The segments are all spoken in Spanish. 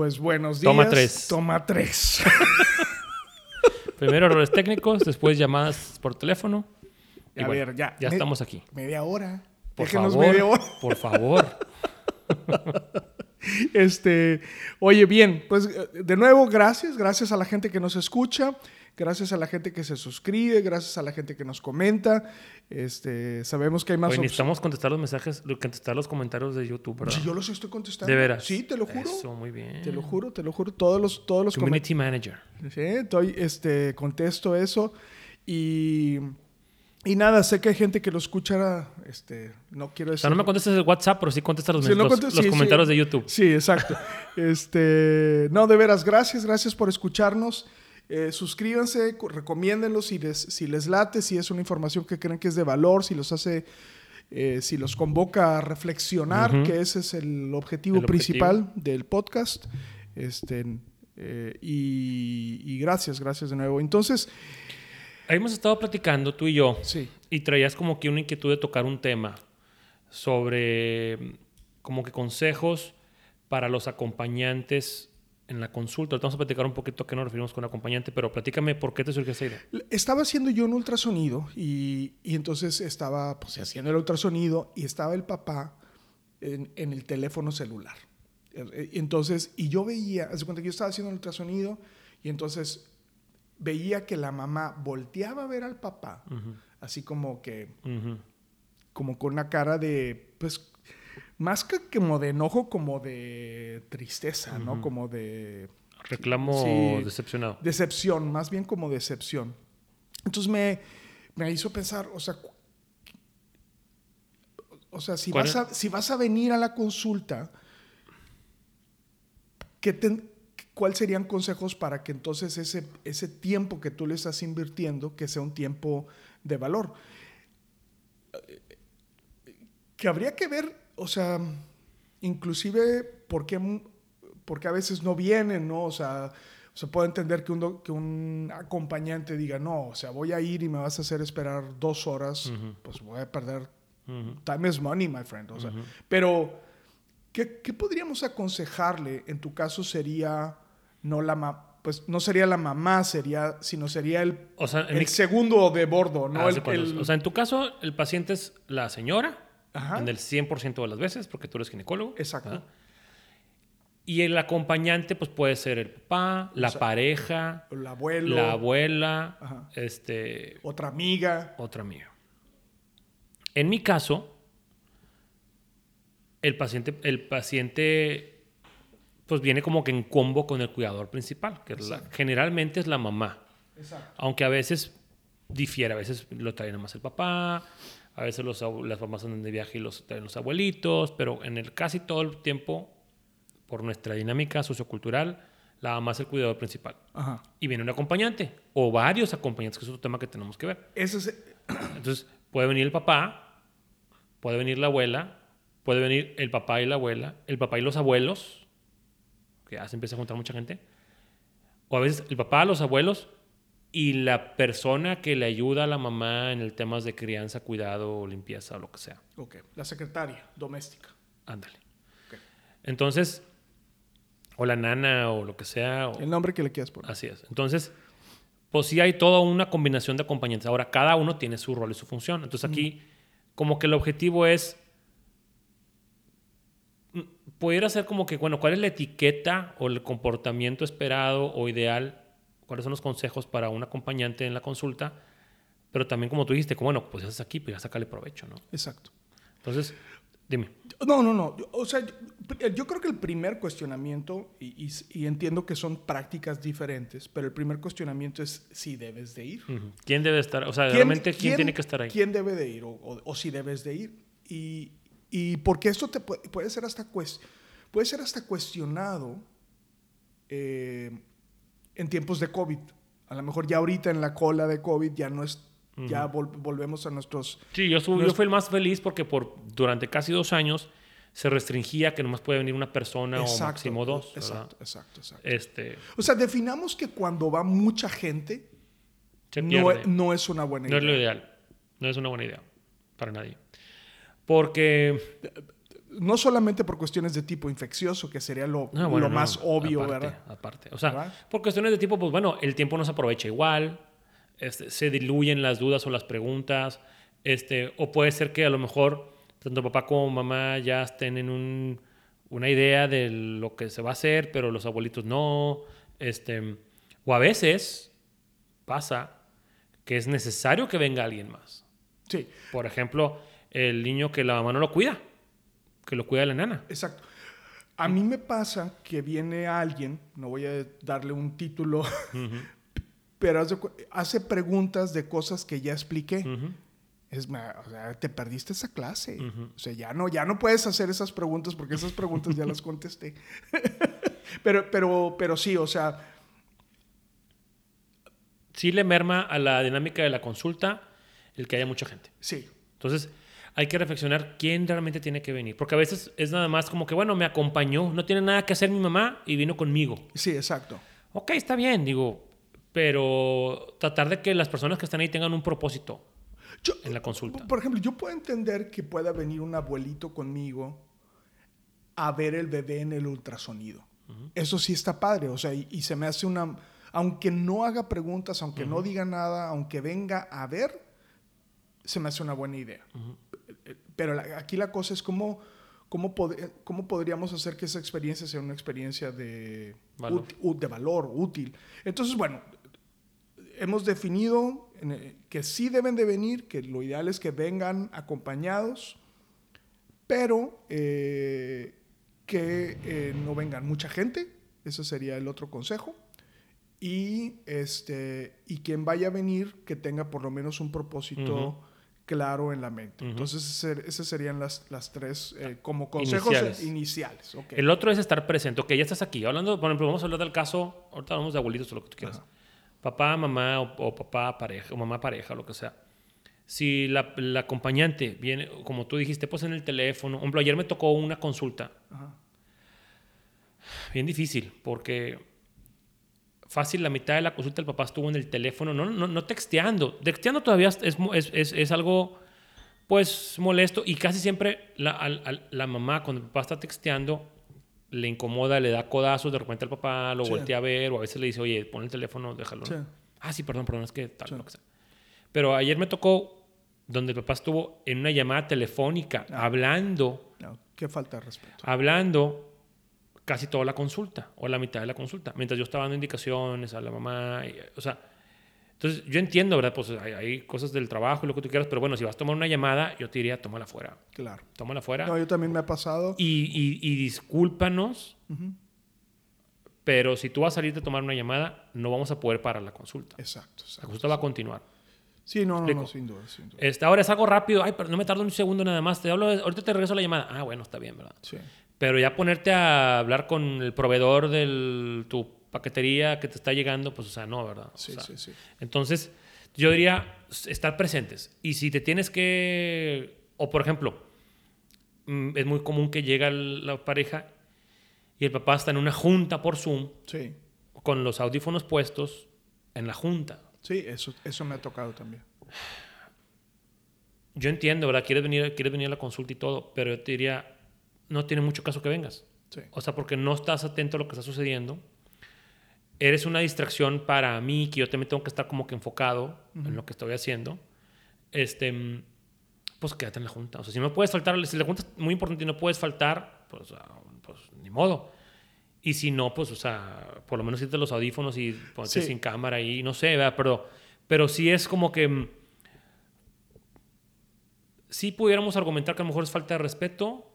Pues buenos días. Toma tres. Toma tres. Primero errores técnicos, después llamadas por teléfono. Y A bueno, ver, ya. Ya Me- estamos aquí. Media hora. Por Déjenos favor. media hora. Por favor. Este, oye, bien, pues eh, de nuevo, gracias. Gracias a la gente que nos escucha. Gracias a la gente que se suscribe. Gracias a la gente que nos comenta. Este, sabemos que hay más Oye, necesitamos contestar los mensajes, contestar los comentarios de YouTube, ¿verdad? Si yo los estoy contestando. De veras. Sí, te lo juro. Eso, muy bien. Te lo juro, te lo juro. Todos los, todos los Community Manager. Sí, estoy, este, contesto eso. Y, y nada, sé que hay gente que lo escucha, este, no quiero O decir... sea, no me contestes el WhatsApp, pero sí contestas los, Sí, no los- sí, comentarios sí. de YouTube. Sí, exacto. este, no, de veras, gracias, gracias por escucharnos. Eh, suscríbanse, co- recomiéndenlos si les, si les late, si es una información que creen que es de valor, si los hace, eh, si los convoca a reflexionar, que ese es el objetivo El principal del podcast. Este, eh, y, y gracias, gracias de nuevo. Entonces, Hemos estado platicando tú y yo sí, y traías como que una inquietud de tocar un tema sobre como que consejos para los acompañantes en la consulta. Ahorita Vamos a platicar un poquito a qué nos referimos con acompañante, pero platícame por qué te surgió esa idea. Estaba haciendo yo un ultrasonido y, y entonces estaba pues, haciendo el ultrasonido y estaba el papá en, en el teléfono celular. Eh, Entonces, y yo veía, haz de cuenta que yo estaba haciendo el ultrasonido y entonces veía que la mamá volteaba a ver al papá, así como que, Ujú. como con una cara de, pues, más que como de enojo, como de tristeza, ¿no? Como de Reclamo Sí. decepcionado. decepción, más bien como decepción. Entonces me, me hizo pensar, o sea, o sea si, ¿Cuál vas a, si vas a venir a la consulta, ¿qué ten- ¿cuáles serían consejos para que entonces ese, ese tiempo que tú le estás invirtiendo, que sea un tiempo de valor? Que habría que ver, o sea, inclusive por qué, porque a veces no vienen, ¿no? O sea, se puede entender que un, que un acompañante diga, no, o sea, voy a ir y me vas a hacer esperar dos horas, pues voy a perder. Time is money, my friend. O sea, Pero, ¿qué, qué podríamos aconsejarle? En tu caso sería, no la ma- pues no sería la mamá, sería, sino sería el, O sea, el mi- segundo de bordo, ¿no? Ah, el- O sea, en tu caso, el paciente es la señora, Ajá. en el 100% de las veces, porque tú eres ginecólogo. Exacto. ¿verdad? Y el acompañante, pues puede ser el papá, la O sea, pareja, el abuelo, la abuela, Ajá. este, otra amiga. otra amiga. En mi caso, el paciente, el paciente pues viene como que en combo con el cuidador principal, que es la- generalmente es la mamá. Exacto. Aunque a veces difiere, a veces lo trae nada más el papá, a veces los, las mamás andan de viaje y los traen los abuelitos, pero en el casi todo el tiempo, por nuestra dinámica sociocultural, la mamá es el cuidador principal. Ajá. Y viene un acompañante, o varios acompañantes, que es otro tema que tenemos que ver. Ese es, Entonces, puede venir el papá, puede venir la abuela, puede venir el papá y la abuela, el papá y los abuelos, que ya se empieza a juntar mucha gente, o a veces el papá, los abuelos y la persona que le ayuda a la mamá en el temas de crianza, cuidado, limpieza o lo que sea. ok, la secretaria doméstica. Ándale. Entonces, o la nana o lo que sea. o- El nombre que le quieras poner. Así es. Entonces, pues sí hay toda una combinación de acompañantes. Ahora, cada uno tiene su rol y su función. Entonces aquí, como que el objetivo es mm, poder hacer como que, bueno, ¿cuál es la etiqueta o el comportamiento esperado o ideal? ¿Cuáles son los consejos para un acompañante en la consulta? Pero también, como tú dijiste, como, bueno, pues ya estás aquí, pues ya sácale provecho, ¿no? Exacto. Entonces, dime. No, no, no. O sea, yo, yo creo que el primer cuestionamiento, y, y- y entiendo que son prácticas diferentes, pero el primer cuestionamiento es si debes de ir. ¿Quién debe estar? O sea, realmente, ¿quién, tiene que estar ahí? ¿Quién debe de ir o, o- o si debes de ir? Y, y porque esto te puede, puede ser hasta puede ser hasta cuestionado eh, en tiempos de COVID. A lo mejor ya ahorita en la cola de COVID ya no es, ya vol- volvemos a nuestros... Sí, yo, fui el más feliz porque por, durante casi dos años se restringía que nomás puede venir una persona o máximo dos. Exacto, exacto, exacto. Este, O sea, definamos que cuando va mucha gente, no, e- no es una buena No es lo idea. ideal. No es una buena idea para nadie. Porque No solamente por cuestiones de tipo infeccioso, que sería lo, No, bueno, lo no, más obvio, aparte, ¿verdad? Aparte. O sea, ¿Verdad? por cuestiones de tipo, pues bueno, el tiempo no se aprovecha igual, este, se diluyen las dudas o las preguntas, este, o puede ser que a lo mejor tanto papá como mamá ya estén en un- una idea de lo que se va a hacer, pero los abuelitos no. Este, o a veces pasa que es necesario que venga alguien más. Sí, Por ejemplo, el niño que la mamá no lo cuida, que lo cuida la nana. exacto. A mí me pasa que viene alguien, no voy a darle un título, pero hace preguntas de cosas que ya expliqué. Es ma- o sea, te perdiste esa clase. O sea, ya no, ya no puedes hacer esas preguntas porque esas preguntas ya las contesté. pero, pero, pero sí, o sea, sí le merma a la dinámica de la consulta el que haya mucha gente. sí. Entonces, hay que reflexionar quién realmente tiene que venir. Porque a veces es nada más como que, bueno, me acompañó, no tiene nada que hacer mi mamá y vino conmigo. Sí, exacto. Ok, está bien, digo, pero tratar de que las personas que están ahí tengan un propósito Yo- en la consulta. Por ejemplo, yo puedo entender que pueda venir un abuelito conmigo a ver el bebé en el ultrasonido. Eso sí está padre, o sea, y, y se me hace una... Aunque no haga preguntas, aunque no diga nada, aunque venga a ver, se me hace una buena idea. Eh, Pero la- aquí la cosa es cómo, cómo, pod- cómo podríamos hacer que esa experiencia sea una experiencia de Valor. de valor, útil. Entonces, bueno, hemos definido eh, que sí deben de venir, que lo ideal es que vengan acompañados, pero eh, que eh, no vengan mucha gente, ese sería el otro consejo. Y, este, y quien vaya a venir, que tenga por lo menos un propósito Ujú. Claro en la mente. Entonces, esas serían las, las tres eh, como consejos Iniciales. El otro es estar presente. Ok, ya estás aquí. Hablando, por ejemplo, vamos a hablar del caso, ahorita hablamos de abuelitos o lo que tú quieras. Papá, mamá o, o papá, pareja, o mamá, pareja, lo que sea. Si la, la acompañante viene, como tú dijiste, pues en el teléfono. Por ejemplo, ayer me tocó una consulta bien difícil, porque fácil, la mitad de la consulta el papá estuvo en el teléfono, no, no, no texteando. Texteando todavía es, es, es- es algo, pues, molesto. Y casi siempre la, la mamá, cuando el papá está texteando, le incomoda, le da codazos, de repente al papá lo Sí. voltea a ver, o a veces le dice, oye, pon el teléfono, déjalo. Sí. Ah, sí, perdón, perdón, es que tal, Sí. lo que sea. Pero ayer me tocó donde el papá estuvo en una llamada telefónica, Ah. hablando No, qué falta de respeto. hablando casi toda la consulta o la mitad de la consulta, mientras yo estaba dando indicaciones a la mamá, y, o sea, entonces yo entiendo, ¿verdad? Pues hay, hay cosas del trabajo y lo que tú quieras, pero bueno, si vas a tomar una llamada, yo te diría, tómala fuera, Claro. tómala fuera No, yo también me ha pasado. y, y, y discúlpanos, pero si tú vas a salir de tomar una llamada, no vamos a poder parar la consulta. Exacto, La exacto. consulta va a continuar. Sí, no, no, no, sin duda, sin duda. Este, ahora es algo rápido, ay, pero no me tardo un segundo nada más, te hablo, ahorita te regreso la llamada. Ah, bueno, está bien, ¿verdad? Sí. Pero ya ponerte a hablar con el proveedor de tu paquetería que te está llegando, pues, o sea, no, ¿verdad? O Sí, sea, sí, sí. Entonces, yo diría estar presentes. Y si te tienes que. O por ejemplo, mm, es muy común que llega la pareja y el papá está en una junta por Zoom Sí, con los audífonos puestos en la junta. sí, eso, eso me ha tocado también. Yo entiendo, ¿verdad? Quieres venir, quieres venir a la consulta y todo, pero yo te diría, no tiene mucho caso que vengas. Sí. O sea, porque no estás atento a lo que está sucediendo. Eres una distracción para mí, que yo también tengo que estar como que enfocado en lo que estoy haciendo. Este, pues quédate en la junta. O sea, si no puedes faltar, si la junta es muy importante y no puedes faltar, pues, ah, pues ni modo. Y si no, pues, o sea, por lo menos quítate los audífonos y ponte Sí. sin cámara ahí, no sé, ¿verdad? Pero, pero sí es como que... mm, Sí pudiéramos argumentar que a lo mejor es falta de respeto,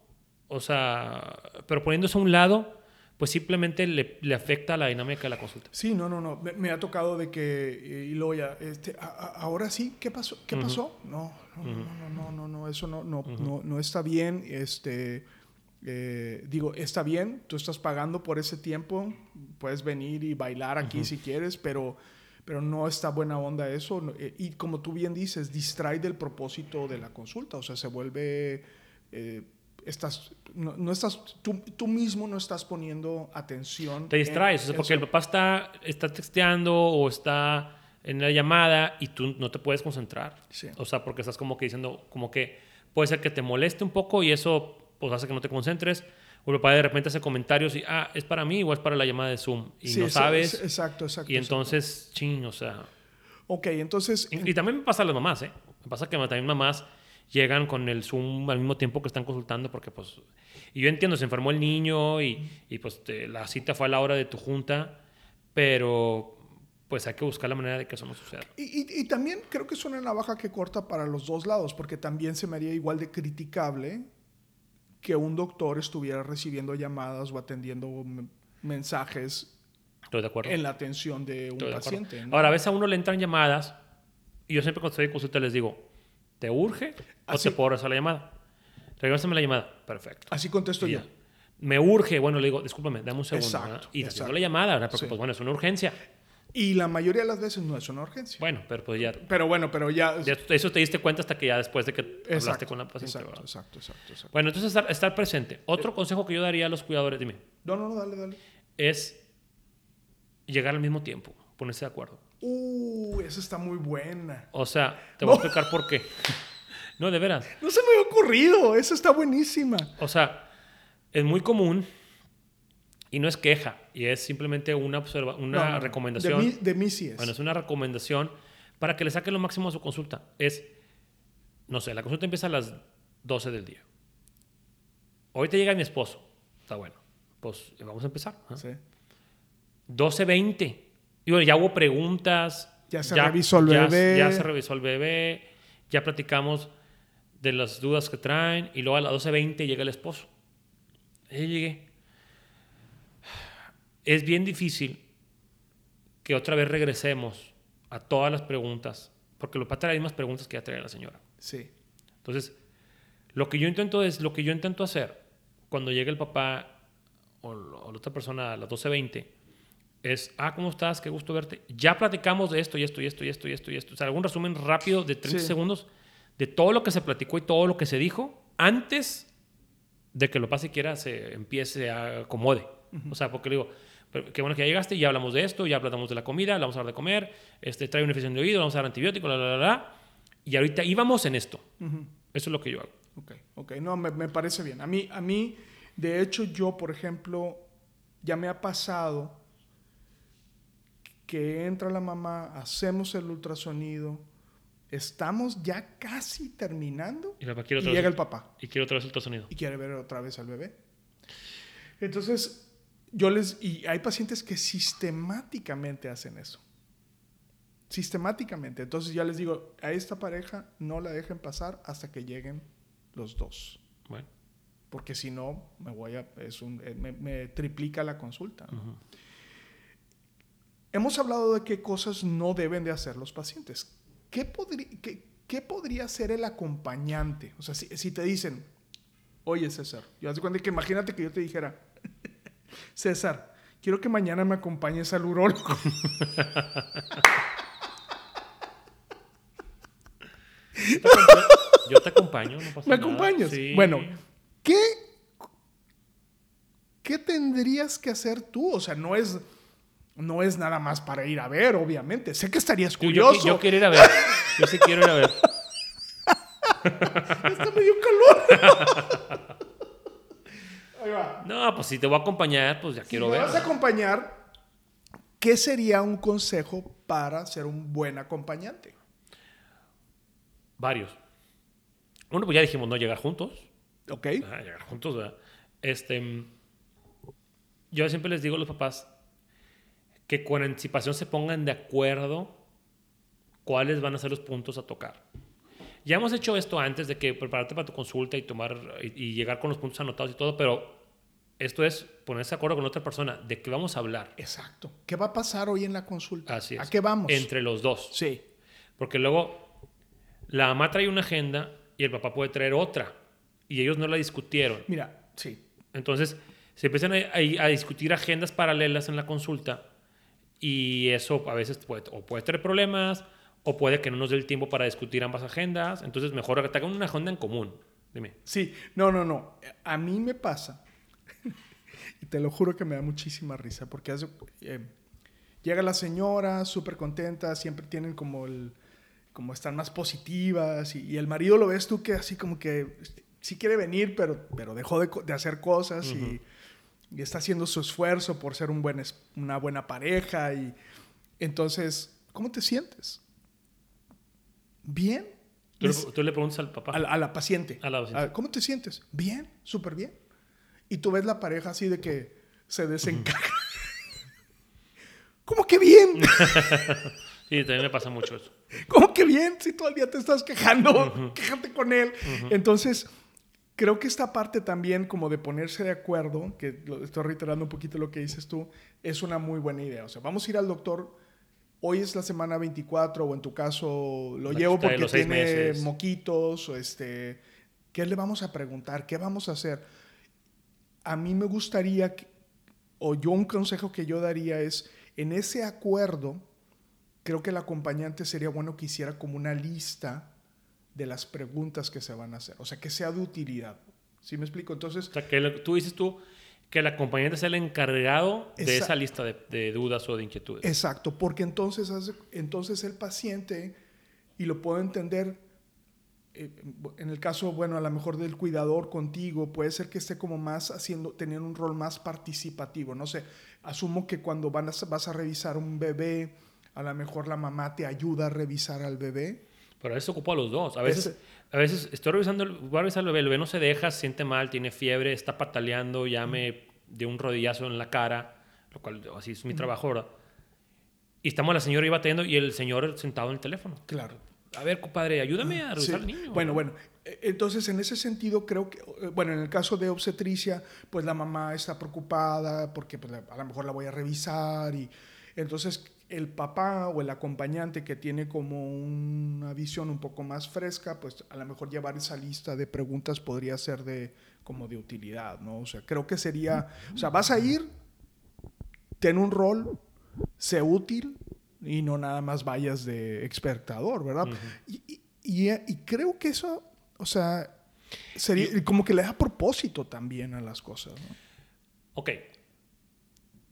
o sea, pero poniéndose a un lado, pues simplemente le, le afecta a la dinámica de la consulta. Sí, no, no, no. Me, me ha tocado de que, y luego ya, este, a- a- ahora sí, ¿qué pasó? ¿Qué pasó? No, no, no, no, no, no, no, eso no, no, no, no está bien. Este, Eh, digo, está bien, tú estás pagando por ese tiempo, puedes venir y bailar aquí si quieres, pero, pero no está buena onda eso. eh, Y como tú bien dices, distrae del propósito de la consulta, o sea, se vuelve... eh, estás, no, no estás, tú, tú mismo no estás poniendo atención. Te en distraes, o sea, porque el papá está, está texteando o está en la llamada y tú no te puedes concentrar. Sí. O sea, porque estás como que diciendo, como que puede ser que te moleste un poco y eso pues hace que no te concentres. O el papá de repente hace comentarios y, ah, es para mí o es para la llamada de Zoom. Y Sí, no es- sabes. es- exacto, exacto. y exacto. entonces, ching, o sea. Ok, entonces... Y, y también me pasa a las mamás, ¿eh? Me pasa que también mamás llegan con el Zoom al mismo tiempo que están consultando porque pues... Y yo entiendo, se enfermó el niño y, y, pues te- la cita fue a la hora de tu junta, pero pues hay que buscar la manera de que eso no suceda. Y, y- y también creo que es una navaja que corta para los dos lados, porque también se me haría igual de criticable que un doctor estuviera recibiendo llamadas o atendiendo mensajes Estoy de acuerdo. en la atención de un Estoy de acuerdo. paciente. ¿no? Ahora, a veces a uno le entran llamadas y yo siempre cuando estoy en consulta les digo, ¿te urge o te puedo regresar la llamada? Regrésame la llamada. Perfecto. Así contesto yo. ya. Me urge, bueno, le digo, discúlpame, dame un segundo. Y te exacto. la llamada, ¿verdad? Porque Sí. pues bueno, es una urgencia. Y la mayoría de las veces no es una urgencia. Bueno, pero pues ya Pero bueno, pero ya... Eso te diste cuenta hasta que ya después de que hablaste con la paciente. exacto, exacto, exacto, exacto. Bueno, entonces estar, estar presente. Otro consejo que yo daría a los cuidadores, dime, No, no, no, dale, dale. es llegar al mismo tiempo, ponerse de acuerdo. Uh, esa está muy buena. O sea, te voy a explicar por qué. No, de veras. No se me había ocurrido, esa está buenísima. O sea, es muy común y no es queja, y es simplemente una, observa una No, recomendación. De mí, de mí sí es. Bueno, es una recomendación para que le saquen lo máximo a su consulta. Es, no sé, la consulta empieza a las 12 del día. Ahorita llega mi esposo. Está bueno. Pues vamos a empezar. ¿ah? Sí. 12.20. Y bueno, ya hubo preguntas. Ya se revisó el ya- bebé. Ya se revisó el bebé. Ya platicamos de las dudas que traen. Y luego a las 12.20 llega el esposo. Y llegué. Es bien difícil que otra vez regresemos a todas las preguntas. Porque lo pasa las mismas preguntas que ya traía la señora. Sí. Entonces, lo que yo intento es, lo que yo intento hacer cuando llega el papá o, o la otra persona a las 12.20 es, ah, ¿cómo estás? Qué gusto verte. Ya platicamos de esto y esto y esto y esto y esto y esto. O sea, algún resumen rápido de 30 Sí. segundos de todo lo que se platicó y todo lo que se dijo antes de que lo pase quiera se empiece a acomode. O sea, porque le digo, qué bueno que ya llegaste, ya hablamos de esto, ya hablamos de la comida, le vamos a hablar de comer, este, trae una infección de oído, vamos a dar antibiótico, la, la, la, la. Y ahorita íbamos en esto. Ujú. Eso es lo que yo hago. Ok, ok. No, me, me parece bien. A mí, a mí, de hecho, yo, por ejemplo, ya me ha pasado que entra la mamá, hacemos el ultrasonido, estamos ya casi terminando Y, papá y llega vez, el papá y quiere otra vez el ultrasonido. y quiere ver otra vez al bebé. Entonces, yo les... Y hay pacientes que sistemáticamente hacen eso. Sistemáticamente. Entonces ya les digo, a esta pareja no la dejen pasar hasta que lleguen los dos. Bueno, Porque si no, me voy a... Es un, eh, me, me triplica la consulta. ¿no? Hemos hablado de qué cosas no deben de hacer los pacientes. ¿Qué, podrí- qué- qué podría ser el acompañante? O sea, si, si te dicen, oye César, yo haz de cuenta que imagínate que yo te dijera, César, quiero que mañana me acompañes al urólogo. Yo te acompaño- Yo te acompaño, no pasa ¿Me nada. acompañas? Sí. Bueno, ¿qué, ¿qué tendrías que hacer tú? O sea, no es, no es nada más para ir a ver, obviamente. Sé que estarías Yo, yo, curioso. yo quiero ir a ver. Yo sí quiero ir a ver. Hasta me dio calor. Ahí va. No, pues si te voy a acompañar, pues ya quiero si me ver. vas a acompañar, ¿qué sería un consejo para ser un buen acompañante? Varios. Uno, pues ya dijimos no llegar juntos. ¿Ok? Ajá, llegar juntos, ¿verdad? Este, yo siempre les digo a los papás que con anticipación se pongan de acuerdo cuáles van a ser los puntos a tocar. Ya hemos hecho esto antes de que prepararte para tu consulta y tomar y, y llegar con los puntos anotados y todo, pero esto es ponerse de acuerdo con otra persona de qué vamos a hablar. Exacto. ¿Qué va a pasar hoy en la consulta? Así es. ¿A qué vamos? Entre los dos. Sí. Porque luego la mamá trae una agenda y el papá puede traer otra. Y ellos no la discutieron. Mira, sí. Entonces, se empiezan a, a- a discutir agendas paralelas en la consulta y eso a veces puede, o puede tener problemas o puede que no nos dé el tiempo para discutir ambas agendas. Entonces, mejor que hagan una agenda en común. Dime. Sí, no, no, no. A mí me pasa, y te lo juro que me da muchísima risa, porque hace- eh, llega la señora súper contenta, siempre tienen como el, como están más positivas, y, y el marido lo ves tú que así como que sí quiere venir, pero, pero dejó de hacer cosas y, y está haciendo su esfuerzo por ser un buen, una buena pareja, y entonces, ¿cómo te sientes? ¿Bien? Tú, le, Es- tú le preguntas al papá. a la, a la paciente. A la paciente. Ah, ¿Cómo te sientes? Bien, súper bien. Y tú ves la pareja así de que se desencaja. ¿Cómo que bien? Sí, también me pasa mucho eso. ¿Cómo que bien? Si todo el día te estás quejando, quéjate con él. Entonces, creo que esta parte también como de ponerse de acuerdo, que lo- estoy reiterando un poquito lo que dices tú, es una muy buena idea. O sea, vamos a ir al doctor. Hoy es la semana 24 o en tu caso lo La llevo porque los tiene meses. moquitos o este... ¿Qué le vamos a preguntar? ¿Qué vamos a hacer? A mí me gustaría, que- o yo un consejo que yo daría es, en ese acuerdo, creo que el acompañante sería bueno que hiciera como una lista de las preguntas que se van a hacer. O sea, que sea de utilidad. ¿Sí me explico? Entonces, O sea, que lo- tú dices tú que el acompañante sea el encargado de esa lista de, de dudas o de inquietudes. exacto, porque entonces, hace- entonces el paciente, y lo puedo entender, eh, en el caso, bueno, a lo mejor del cuidador contigo, puede ser que esté como más haciendo, teniendo un rol más participativo. No sé, asumo que cuando van a- vas a revisar un bebé, a lo mejor la mamá te ayuda a revisar al bebé. Pero a veces ocupa a los dos. A veces, Ese- a veces estoy revisando, voy a revisar el bebé, el bebé no se deja, se siente mal, tiene fiebre, está pataleando, ya me dio un rodillazo en la cara, lo cual así es mi trabajo ahora. Y estamos la señora ahí batallando y el señor sentado en el teléfono. Claro. A ver, compadre, ayúdame a revisar Sí. al niño. Bueno, bueno. eh, Entonces, en ese sentido, creo que, eh, bueno, en el caso de obstetricia, pues la mamá está preocupada porque pues, a lo mejor la voy a revisar y entonces el papá o el acompañante que tiene como una visión un poco más fresca, pues a lo mejor llevar esa lista de preguntas podría ser de como de utilidad, ¿no? O sea, creo que sería, o sea, vas a ir, ten un rol, sé útil y no nada más vayas de espectador, ¿verdad? y, y- y- y creo que eso, o sea, sería como que le da propósito también a las cosas, ¿no? Ok.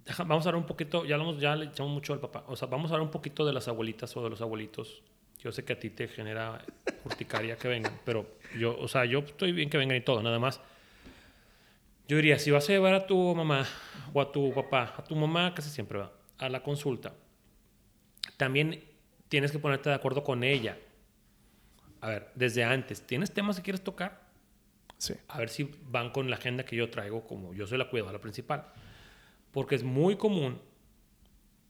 Deja- vamos a hablar un poquito, ya, hablamos, ya le echamos mucho al papá. O sea, vamos a hablar un poquito de las abuelitas o de los abuelitos. Yo sé que a ti te genera urticaria que vengan, pero yo, o sea, yo estoy bien que vengan y todo, nada más. Yo diría, si vas a llevar a tu mamá o a tu papá, a tu mamá casi siempre va, a la consulta, también tienes que ponerte de acuerdo con ella. A ver, desde antes, ¿tienes temas que quieres tocar? Sí. a ver si van con la agenda que yo traigo, como yo soy la cuidadora principal. Porque es muy común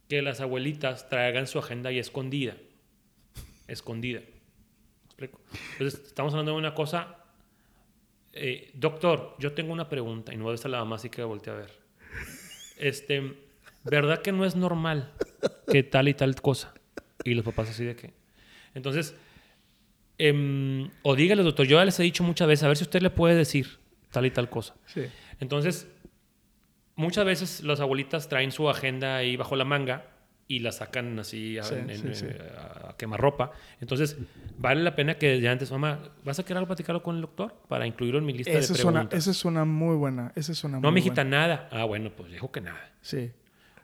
que las abuelitas traigan su agenda y escondida. Escondida. ¿Me explico? Entonces, estamos hablando de una cosa. eh, doctor, yo tengo una pregunta y no voy a estar la mamá, así que volteé a ver. Este, ¿verdad que no es normal que tal y tal cosa? Y los papás así de que. Entonces, em, o dígale, doctor, yo ya les he dicho muchas veces, a ver si usted le puede decir tal y tal cosa. Sí. Entonces, muchas veces las abuelitas traen su agenda ahí bajo la manga y la sacan así a, Sí, en- sí, en- sí. eh, a quemarropa. Entonces, vale la pena que desde antes, mamá, ¿vas a querer algo platicarlo con el doctor para incluirlo en mi lista Esa de es, una, preguntas? esa es una muy buena, esa es una no, muy mijita, buena. nada. Ah, bueno, pues dijo que nada. Sí.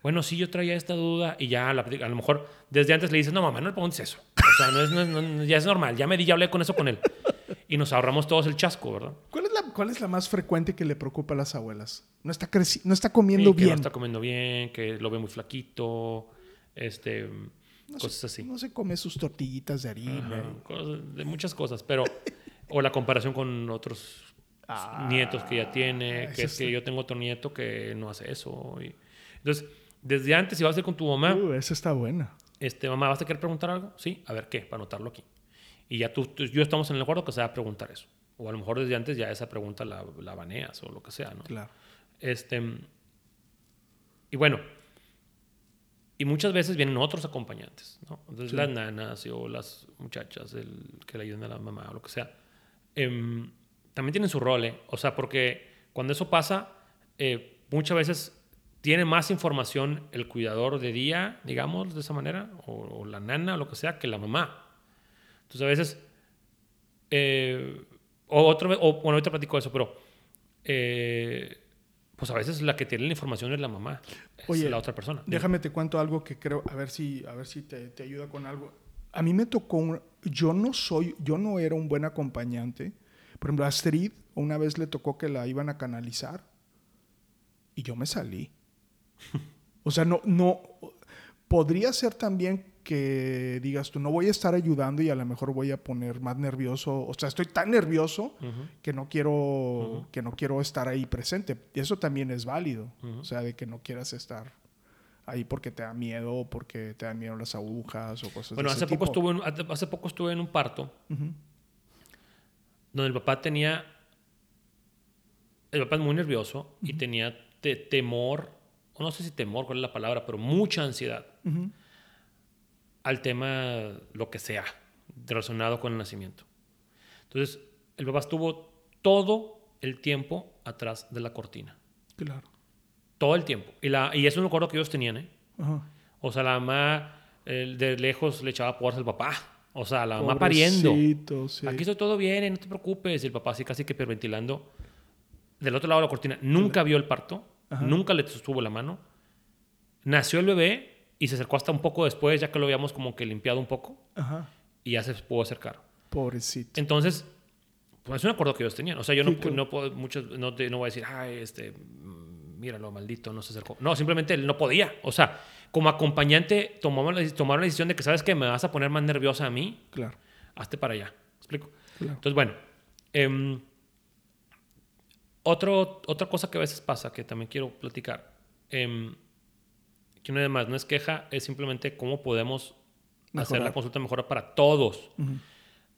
Bueno, sí, yo traía esta duda y ya la a lo mejor desde antes le dices, no, mamá, no le preguntes eso. O sea, no es, no es- no- ya es normal, ya me di, ya hablé con eso con él. Y nos ahorramos todos el chasco, ¿verdad? ¿Cuál es, la, ¿Cuál es la más frecuente que le preocupa a las abuelas? No está, no está comiendo Sí, que bien. no está comiendo bien, que lo ve muy flaquito, este, No cosas se, así. No se come sus tortillitas de harina. Ajá, cosas- de muchas cosas, pero o la comparación con otros Ah, nietos que ya tiene, que es que yo tengo otro nieto que no hace eso. y- entonces, desde antes, si vas a ir con tu mamá, Uh, esa está buena. este, mamá, ¿vas a querer preguntar algo? Sí, a ver qué, para anotarlo aquí. Y ya tú, tú- yo estamos en el acuerdo que se va a preguntar eso. O a lo mejor desde antes ya esa pregunta la, la baneas o lo que sea, ¿no? Claro. Este, y bueno, y muchas veces vienen otros acompañantes, ¿no? Entonces Sí. las nanas o las muchachas el, que le ayudan a la mamá o lo que sea, em, también tienen su rol, ¿eh? O sea, porque cuando eso pasa, eh, muchas veces tiene más información el cuidador de día, digamos, de esa manera, o, o la nana o lo que sea, que la mamá. Entonces a veces, eh, o otro, o, bueno, ahorita platico eso, pero eh, pues a veces la que tiene la información es la mamá, es Oye, la otra persona. Déjame te cuento algo que creo, a ver si, a ver si te, te ayuda con algo. A mí me tocó, un- yo no soy, yo no era un buen acompañante. Por ejemplo, a Astrid una vez le tocó que la iban a canalizar y yo me salí. O sea, no, no, podría ser también que digas tú, no voy a estar ayudando y a lo mejor voy a poner más nervioso. O sea, estoy tan nervioso que no quiero que no quiero estar ahí presente. Y eso también es válido. O sea, de que no quieras estar ahí porque te da miedo porque te dan miedo las agujas o cosas Bueno, de ese hace poco, estuve en, hace poco estuve en un parto donde el papá tenía. El papá es muy nervioso y tenía te- temor, no sé si temor, cuál es la palabra, pero mucha ansiedad Ujú. Al tema, lo que sea, relacionado con el nacimiento. Entonces, el papá estuvo todo el tiempo atrás de la cortina. Claro. Todo el tiempo. Y, la, y eso es un acuerdo que ellos tenían, ¿eh? Ajá. O sea, la mamá eh, de lejos le echaba porras al papá. O sea, la mamá pariendo. Sí. Aquí estoy todo bien, eh, no te preocupes. Y el papá así casi que hiperventilando. Del otro lado de la cortina. Nunca vio el parto. Ajá. Nunca le sostuvo la mano. Nació el bebé y se acercó hasta un poco después, ya que lo habíamos como que limpiado un poco. Ajá. Y ya se pudo acercar. Pobrecito. Entonces, pues es un acuerdo que ellos tenían. O sea, yo no, Sí, no puedo, muchos, no, te- no voy a decir, ay, este, mm, míralo, maldito, no se acercó. No, simplemente él no podía. O sea, como acompañante tomamos la, tomaron la decisión de que, ¿sabes que Me vas a poner más nerviosa a mí, Claro. hazte para allá. ¿Me explico? Claro. Entonces, bueno. em, otro, otra cosa que a veces pasa, que también quiero platicar, em, que vez más no es queja, es simplemente cómo podemos hacer la consulta mejor para todos.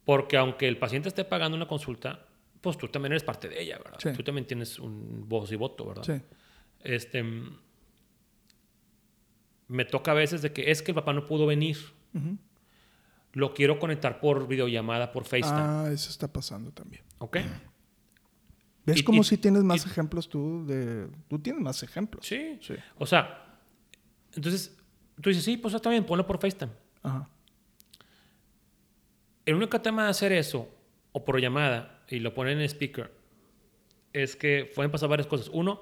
Porque aunque el paciente esté pagando una consulta, pues tú también eres parte de ella, ¿verdad? Sí. Tú también tienes un voz y voto, ¿verdad? Sí. Este, me toca a veces de que es que el papá no pudo venir. Lo quiero conectar por videollamada, por FaceTime. Ah, eso está pasando también. ¿Ok? ¿Ves Y- como y- si tienes más y- ejemplos tú de... Tú tienes más ejemplos. Sí. Sí. O sea, entonces tú dices, sí, pues está bien, ponlo por FaceTime. Ajá. El único tema de hacer eso, o por llamada, y lo ponen en speaker, es que pueden pasar varias cosas. Uno,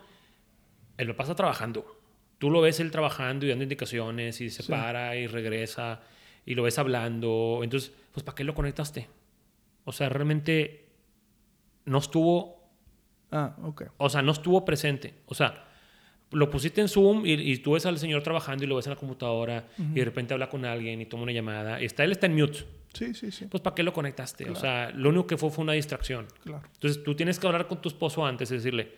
el papá está trabajando. Tú lo ves él trabajando y dando indicaciones y se Sí. para y regresa y lo ves hablando. Entonces, pues ¿para qué lo conectaste? O sea, realmente no estuvo, Ah, ok. o sea, no estuvo presente. O sea, lo pusiste en Zoom y, y tú ves al señor trabajando y lo ves en la computadora y de repente habla con alguien y toma una llamada. Está, él está en mute. Sí, sí, sí. Pues ¿para qué lo conectaste? Claro. O sea, lo único que fue fue una distracción. Claro. Entonces tú tienes que hablar con tu esposo antes y decirle,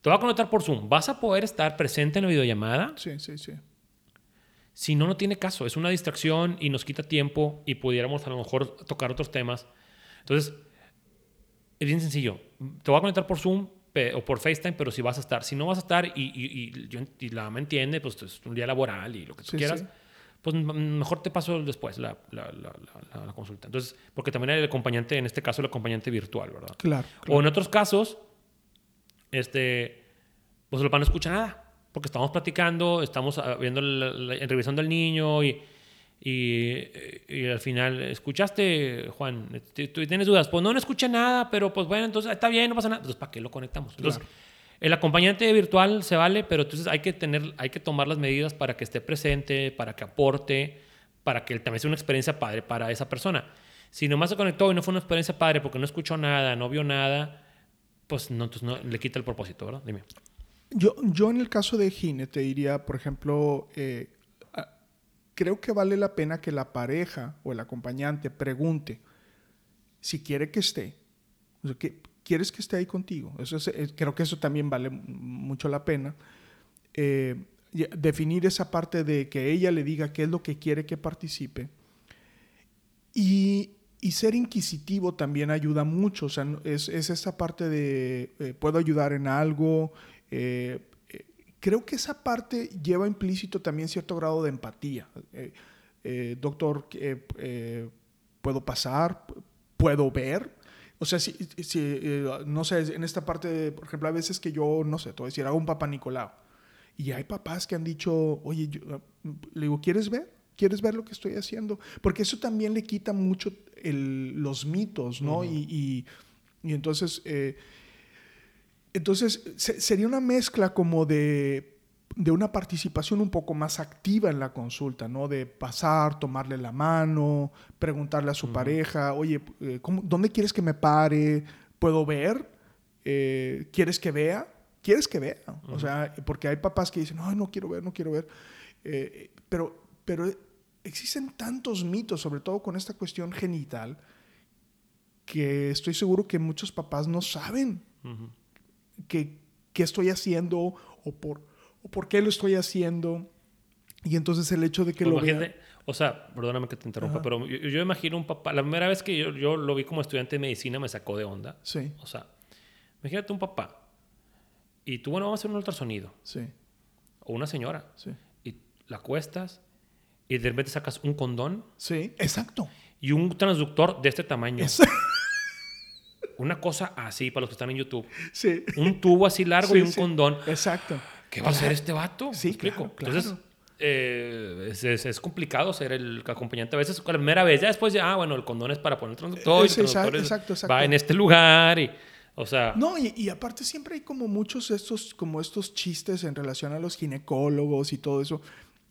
te voy a conectar por Zoom, ¿vas a poder estar presente en la videollamada? Sí, sí, sí. Si no, no tiene caso, es una distracción y nos quita tiempo y pudiéramos a lo mejor tocar otros temas. Entonces, es bien sencillo, te voy a conectar por Zoom o por FaceTime, pero si vas a estar, si no vas a estar y, y- y y la me entiende, pues es un día laboral y lo que tú Sí, quieras, sí. pues mejor te paso después la, la- la- la- consulta. Entonces, porque también hay el acompañante, en este caso el acompañante virtual, ¿verdad? Claro. O en otros casos, este, pues el papá no escucha nada, porque estamos platicando, estamos ah, viendo, revisando al niño y, y, y al final, ¿escuchaste, Juan? ¿Tú tú tienes dudas? Pues no, no escuché nada, pero pues bueno, entonces está bien, no pasa nada. Entonces, ¿para qué lo conectamos? Entonces, Claro. el acompañante virtual se vale, pero entonces hay que tener, hay que tomar las medidas para que esté presente, para que aporte, para que también sea una experiencia padre para esa persona. Si nomás se conectó y no fue una experiencia padre porque no escuchó nada, no vio nada, pues no, entonces no le quita el propósito, ¿verdad? Dime. Yo, yo en el caso de Gine te diría, por ejemplo, eh, creo que vale la pena que la pareja o el acompañante pregunte si quiere que esté. O ¿Quieres que esté ahí contigo? Eso es- eh, creo que eso también vale mucho la pena. Eh, definir esa parte de que ella le diga qué es lo que quiere que participe. Y, ser inquisitivo también ayuda mucho. O sea, es, es esa parte de eh, puedo ayudar en algo. Creo que esa parte lleva implícito también cierto grado de empatía. Eh, eh, doctor, eh, eh, ¿puedo pasar? ¿Puedo ver? O sea, si, si eh, no sé, en esta parte, por ejemplo, a veces que yo, no sé, te voy a decir, hago un papá Nicolau. Y hay papás que han dicho, oye, yo, le digo, ¿quieres ver? ¿Quieres ver lo que estoy haciendo? Porque eso también le quita mucho el, los mitos, ¿no? Ujú. y, y, y entonces, eh, entonces se- sería una mezcla como de, de una participación un poco más activa en la consulta, ¿no? De pasar, tomarle la mano, preguntarle a su pareja, oye, eh, ¿cómo- ¿dónde quieres que me pare? ¿Puedo ver? Eh, ¿Quieres que vea? ¿Quieres que vea? O sea, porque hay papás que dicen, ay, no quiero ver, no quiero ver. Eh, pero, pero existen tantos mitos, sobre todo con esta cuestión genital, que estoy seguro que muchos papás no saben Ujú. Qué, qué estoy haciendo o por, o por qué lo estoy haciendo. Y entonces el hecho de que Pues lo imagínate, o sea, perdóname que te interrumpa, Ajá. pero yo, yo imagino un papá, la primera vez que yo, yo lo vi como estudiante de medicina me sacó de onda. Sí, O sea, imagínate un papá y tú, bueno, vamos a hacer un ultrasonido, sí, o una señora, sí. y la acuestas y de repente sacas un condón Sí, exacto. y un transductor de este tamaño. Es- Una cosa así, para los que están en YouTube. sí, Un tubo así largo Sí, y un sí. condón. exacto. ¿Qué va a hacer este vato? Sí, claro, claro. Entonces, eh, es, es- es complicado ser el acompañante. A veces, la primera vez, ya después, ya, ah, bueno, el condón es para poner el transductor. y el Es- exacto, transductor exacto, exacto. Va en este lugar y, o sea, No, y, y aparte siempre hay como muchos estos, como estos chistes en relación a los ginecólogos y todo eso.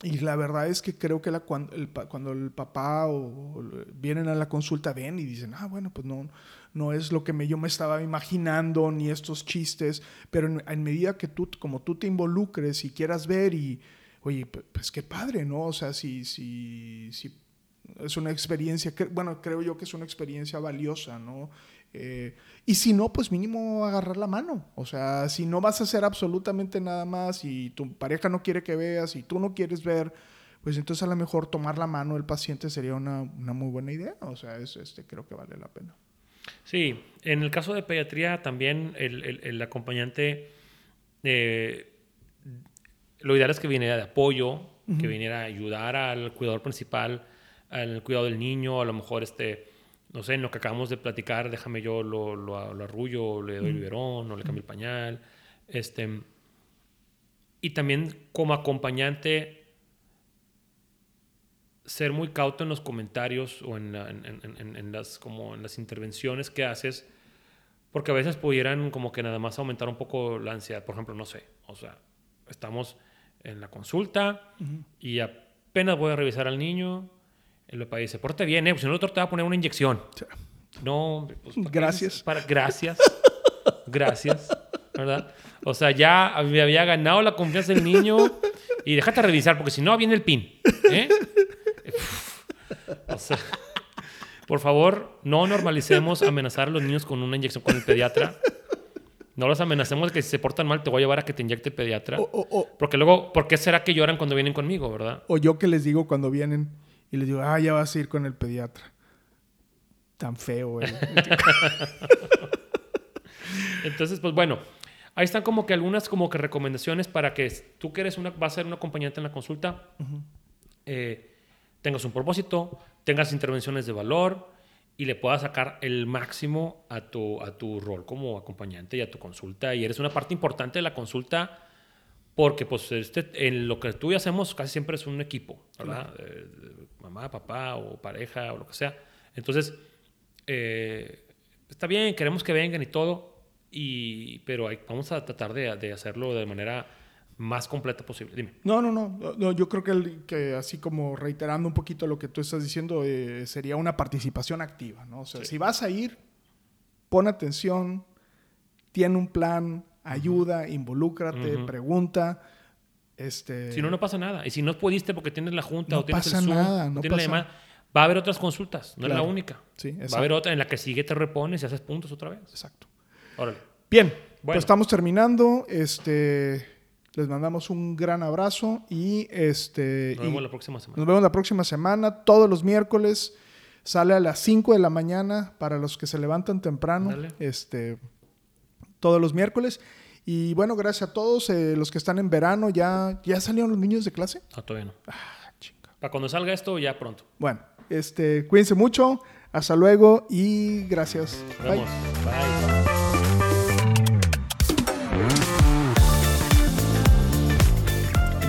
Y la verdad es que creo que la, cuando, el, cuando el papá o, o vienen a la consulta ven y dicen, ah, bueno, pues no, no es lo que me, yo me estaba imaginando, ni estos chistes, pero en, medida que tú, como tú te involucres y quieras ver y, oye, pues, qué padre, ¿no? O sea, si, si, si es una experiencia, bueno, creo yo que es una experiencia valiosa, ¿no? Eh, y si no, pues mínimo agarrar la mano. O sea, si no vas a hacer absolutamente nada más y tu pareja no quiere que veas y tú no quieres ver, pues entonces a lo mejor tomar la mano del paciente sería una, una muy buena idea. O sea, es, este, creo que vale la pena. Sí, en el caso de pediatría también el, el- el acompañante, eh, lo ideal es que viniera de apoyo, que Ujú. viniera a ayudar al cuidador principal, al cuidado del niño, a lo mejor este, no sé, en lo que acabamos de platicar, déjame yo lo, lo, lo arrullo, le doy Ujú. biberón, o le cambio el pañal, este, y también como acompañante ser muy cauto en los comentarios o en, la- en- en- en- las, como en las intervenciones que haces, porque a veces pudieran como que nada más aumentar un poco la ansiedad. Por ejemplo, no sé, o sea, estamos en la consulta y apenas voy a revisar al niño, el papá dice, porte bien, eh, pues si no el doctor te va a poner una inyección. Sí. No, pues, ¿para Gracias. Para, gracias. gracias. ¿Verdad? O sea, ya me había ganado la confianza del niño y déjate revisar, porque si no, viene el pin. ¿eh? Por favor, no normalicemos amenazar a los niños con una inyección con el pediatra. No los amenacemos de que si se portan mal te voy a llevar a que te inyecte el pediatra. O, o- o- Porque luego, ¿por qué será que lloran cuando vienen conmigo, verdad? o yo que les digo cuando vienen y les digo, ah, ya vas a ir con el pediatra. Tan feo, eh. Entonces, pues bueno, ahí están como que algunas como que recomendaciones para que tú que eres una, vas a ser un acompañante en la consulta, eh, tengas un propósito, tengas intervenciones de valor y le puedas sacar el máximo a tu, a tu rol como acompañante y a tu consulta. Y eres una parte importante de la consulta porque pues este, en lo que tú y hacemos casi siempre es un equipo, ¿verdad? Eh, mamá, papá o pareja o lo que sea. Entonces, eh, está bien, queremos que vengan y todo, y, pero hay- vamos a tratar de, de hacerlo de manera más completa posible. Dime. No, no, no, yo creo que, el- que así como reiterando un poquito lo que tú estás diciendo, eh, sería una participación activa, ¿no? O sea, Sí. si vas a ir, pon atención, tiene un plan, ayuda, involúcrate, pregunta. Este, Si no, no pasa nada. Y si no pudiste porque tienes la junta No o tienes pasa el Zoom, nada, no tienes la pasa- llamada, va a haber otras consultas, no es la única. Sí, Va a haber otra en la que sigue te repones y haces puntos otra vez. Exacto. Órale. Bien, Bueno. pues estamos terminando. Este, les mandamos un gran abrazo y este Nos y vemos la próxima semana. nos vemos la próxima semana, todos los miércoles. Sale a las 5 de la mañana para los que se levantan temprano. Dale. Este, todos los miércoles. Y bueno, gracias a todos eh, los que están en verano. ¿Ya, ¿Ya salieron los niños de clase? No, todavía no. Ah, chinga. Para cuando salga esto, ya pronto. Bueno, este, cuídense mucho. Hasta luego y gracias. Nos vemos.